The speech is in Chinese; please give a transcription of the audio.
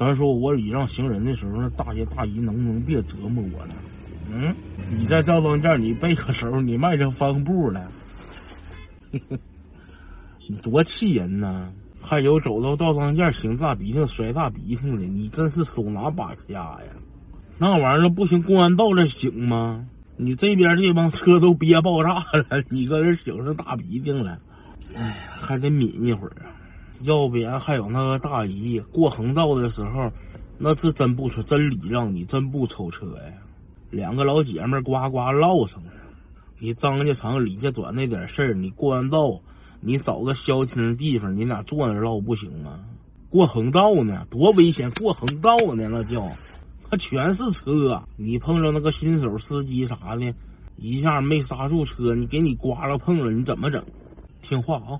咱说我礼让行人的时候，那大爷大姨能不能别折磨我呢？嗯，你在赵庄店你背个手，你迈着方步了，你多气人呐！还有走到赵庄店擤大鼻涕甩大鼻涕的，你真是手拿把掐呀！那玩意儿不行，公安道这行吗？你这边这帮车都憋爆炸了，你搁这擤上大鼻涕了，哎，还得抿一会儿啊！要不然还有那个大姨过横道的时候，那是真不说真礼让你，真不抽车呀。两个老姐们呱呱唠上了，你张家长李家短那点事儿，你过完道，你找个消停的地方，你俩坐那唠不行吗？过横道呢，多危险！过横道呢，那叫。他全是车，你碰着那个新手司机啥的，一下没刹住车，你给你刮了碰了，你怎么整？听话啊！